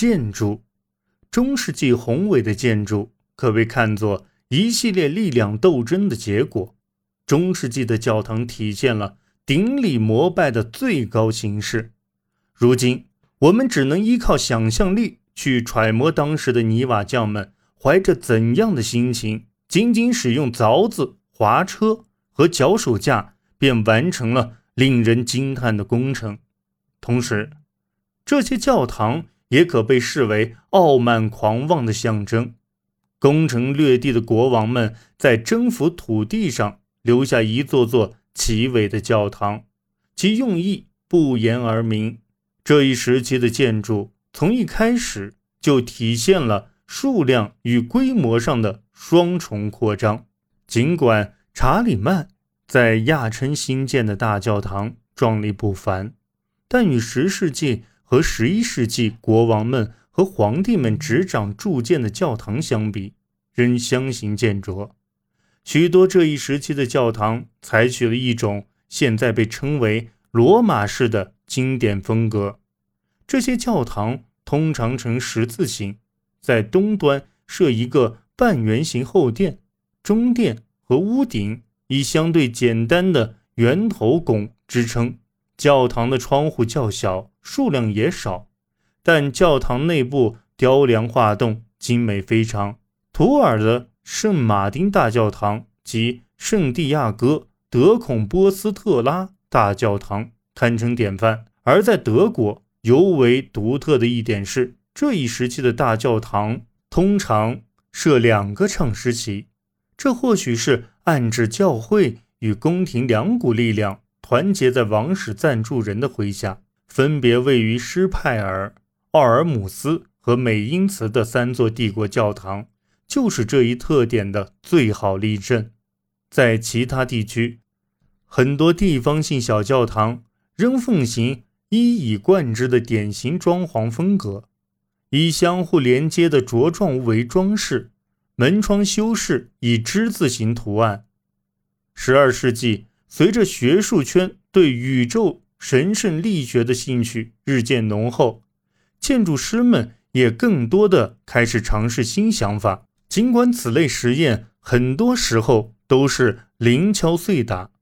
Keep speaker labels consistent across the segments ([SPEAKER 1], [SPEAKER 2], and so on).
[SPEAKER 1] 建筑。中世纪宏伟的建筑可被看作一系列力量斗争的结果。中世纪的教堂体现了顶礼膜拜的最高形式。如今，我们只能依靠想象力去揣摩当时的泥瓦匠们怀着怎样的心情，仅仅使用凿子、滑车和脚手架，便完成了令人惊叹的工程。同时，这些教堂也可被视为傲慢狂妄的象征。攻城略地的国王们在征服土地上。留下一座座奇伟的教堂，其用意不言而明。这一时期的建筑从一开始就体现了数量与规模上的双重扩张。尽管查理曼在亚琛新建的大教堂壮丽不凡，但与十世纪和十一世纪国王们和皇帝们执掌铸建的教堂相比，仍相形见拙。许多这一时期的教堂采取了一种现在被称为罗马式的经典风格。这些教堂通常呈十字形，在东端设一个半圆形后殿，中殿和屋顶以相对简单的圆头拱支撑。教堂的窗户较小，数量也少，但教堂内部雕梁画栋，精美非常。图尔的。圣马丁大教堂及圣地亚哥德孔波斯特拉大教堂堪称典范。而在德国尤为独特的一点是，这一时期的大教堂通常设两个唱诗席，这或许是暗指教会与宫廷两股力量团结在王室赞助人的麾下，分别位于施派尔、奥尔姆斯和美因茨的三座帝国教堂。就是这一特点的最好例证。在其他地区，很多地方性小教堂仍奉行一以贯之的典型装潢风格，以相互连接的茁壮为装饰，门窗修饰以之字形图案。十二世纪，随着学术圈对宇宙神圣力学的兴趣日渐浓厚，建筑师们也更多的开始尝试新想法。尽管此类实验很多时候都是零敲碎打，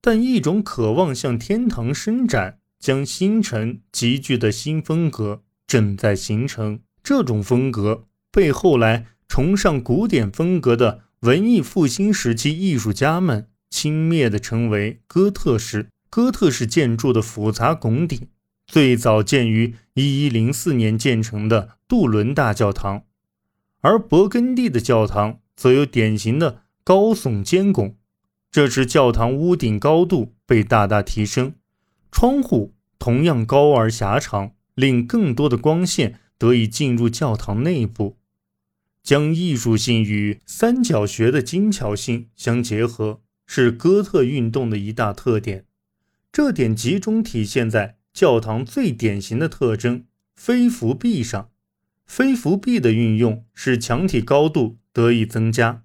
[SPEAKER 1] 但一种渴望向天堂伸展、将星辰集聚的新风格正在形成。这种风格被后来崇尚古典风格的文艺复兴时期艺术家们轻蔑地称为哥特式。哥特式建筑的复杂拱顶最早建于1104年建成的杜伦大教堂。而勃艮第的教堂则有典型的高耸尖拱，这时教堂屋顶高度被大大提升，窗户同样高而狭长，令更多的光线得以进入教堂内部，将艺术性与三角学的精巧性相结合，是哥特运动的一大特点。这点集中体现在教堂最典型的特征——飞扶壁上。飞扶壁的运用使墙体高度得以增加，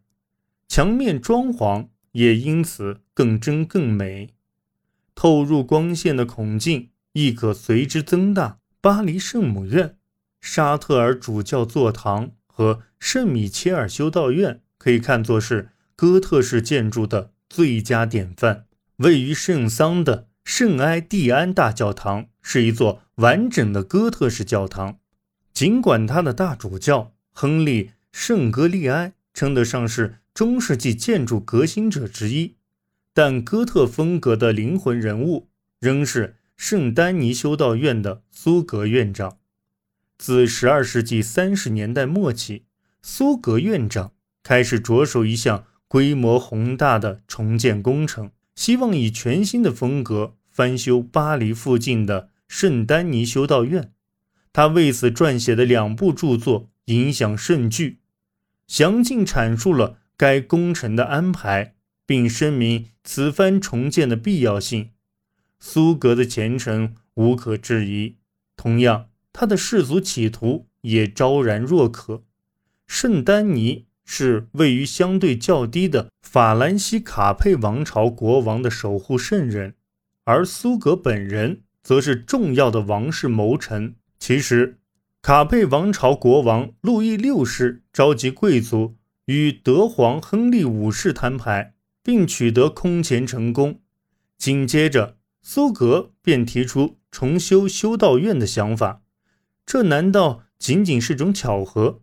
[SPEAKER 1] 墙面装潢也因此更真更美。透入光线的孔径亦可随之增大。巴黎圣母院、沙特尔主教座堂和圣米切尔修道院可以看作是哥特式建筑的最佳典范。位于圣桑的圣埃蒂安大教堂是一座完整的哥特式教堂。尽管他的大主教亨利·圣格利埃称得上是中世纪建筑革新者之一，但哥特风格的灵魂人物仍是圣丹尼修道院的苏格院长。自12世纪30年代末起，苏格院长开始着手一项规模宏大的重建工程，希望以全新的风格翻修巴黎附近的圣丹尼修道院。他为此撰写的两部著作影响甚巨，详尽阐述了该工程的安排，并声明此番重建的必要性。苏格的前程无可置疑，同样，他的世俗企图也昭然若渴。圣丹尼是位于相对较低的法兰西卡佩王朝国王的守护圣人，而苏格本人则是重要的王室谋臣。其实，卡佩王朝国王路易六世召集贵族与德皇亨利五世摊牌，并取得空前成功。紧接着，苏格便提出重修修道院的想法。这难道仅仅是种巧合？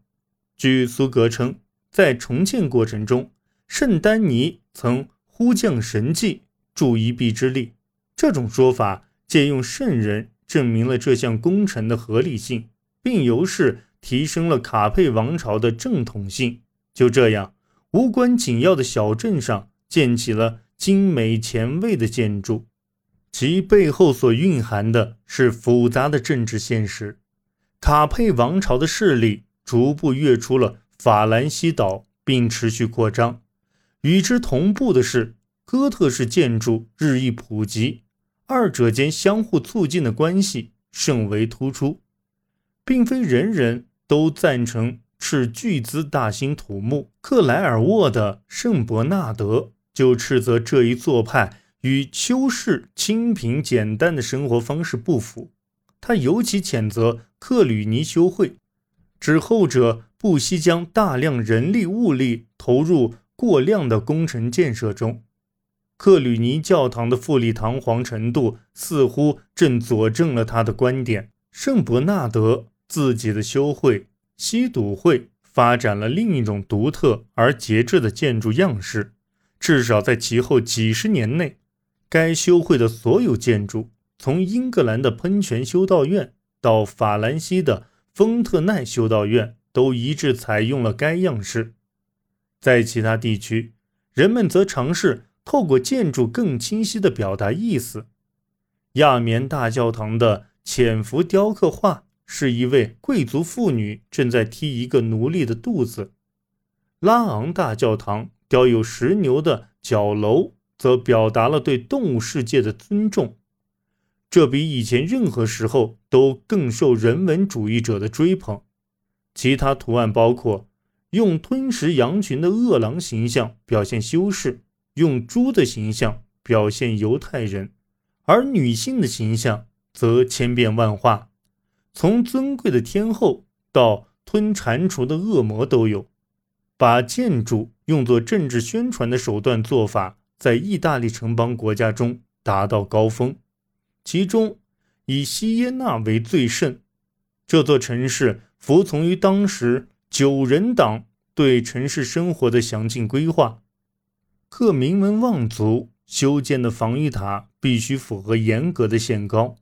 [SPEAKER 1] 据苏格称，在重建过程中，圣丹尼曾呼降神迹，助一臂之力。这种说法借用圣人，证明了这项工程的合理性。并由是提升了卡佩王朝的正统性。就这样，无关紧要的小镇上建起了精美前卫的建筑，其背后所蕴含的是复杂的政治现实。卡佩王朝的势力逐步跃出了法兰西岛，并持续扩张。与之同步的是，哥特式建筑日益普及，二者间相互促进的关系甚为突出。并非人人都赞成斥巨资大兴土木。克莱尔沃的圣伯纳德就斥责这一做派与修士清贫简单的生活方式不符。他尤其谴责克吕尼修会，指后者不惜将大量人力物力投入过量的工程建设中。克吕尼教堂的富丽堂皇程度似乎正佐证了他的观点。圣伯纳德。自己的修会西笃会发展了另一种独特而节制的建筑样式，至少在其后几十年内，该修会的所有建筑，从英格兰的喷泉修道院到法兰西的丰特奈修道院，都一致采用了该样式。在其他地区，人们则尝试透过建筑更清晰地表达意思。亚棉大教堂的潜伏雕刻画。是一位贵族妇女正在踢一个奴隶的肚子。拉昂大教堂雕有石牛的角楼，则表达了对动物世界的尊重，这比以前任何时候都更受人文主义者的追捧。其他图案包括用吞食羊群的饿狼形象表现修士，用猪的形象表现犹太人，而女性的形象则千变万化。从尊贵的天后到吞蟾蜍的恶魔都有，把建筑用作政治宣传的手段做法，在意大利城邦国家中达到高峰，其中以锡耶纳为最盛。这座城市服从于当时九人党对城市生活的详尽规划，各名门望族修建的防御塔必须符合严格的限高。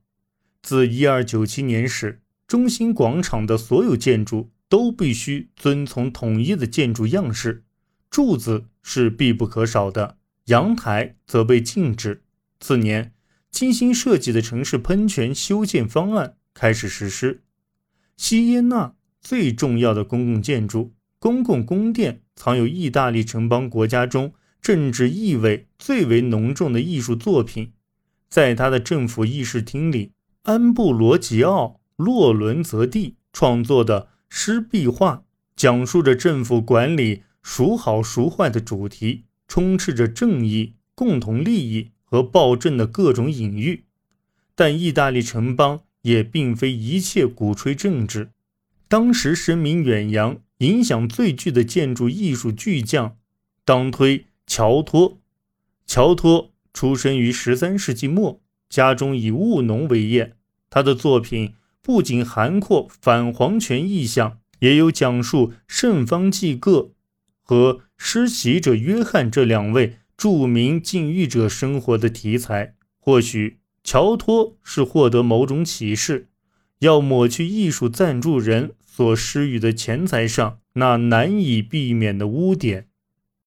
[SPEAKER 1] 自一二九七年始，中心广场的所有建筑都必须遵从统一的建筑样式，柱子是必不可少的，阳台则被禁止。次年，精心设计的城市喷泉修建方案开始实施。锡耶纳最重要的公共建筑——公共宫殿，藏有意大利城邦国家中政治意味最为浓重的艺术作品，在他的政府议事厅里。安布罗吉奥·洛伦泽蒂创作的诗壁画，讲述着政府管理孰好孰坏的主题，充斥着正义、共同利益和暴政的各种隐喻。但意大利城邦也并非一切鼓吹政治。当时声名远扬、影响最具的建筑艺术巨匠，当推乔托。乔托出生于十三世纪末。家中以务农为业，他的作品不仅涵括反皇权意象，也有讲述圣方济各和施洗者约翰这两位著名禁欲者生活的题材。或许乔托是获得某种启示，要抹去艺术赞助人所施予的钱财上那难以避免的污点。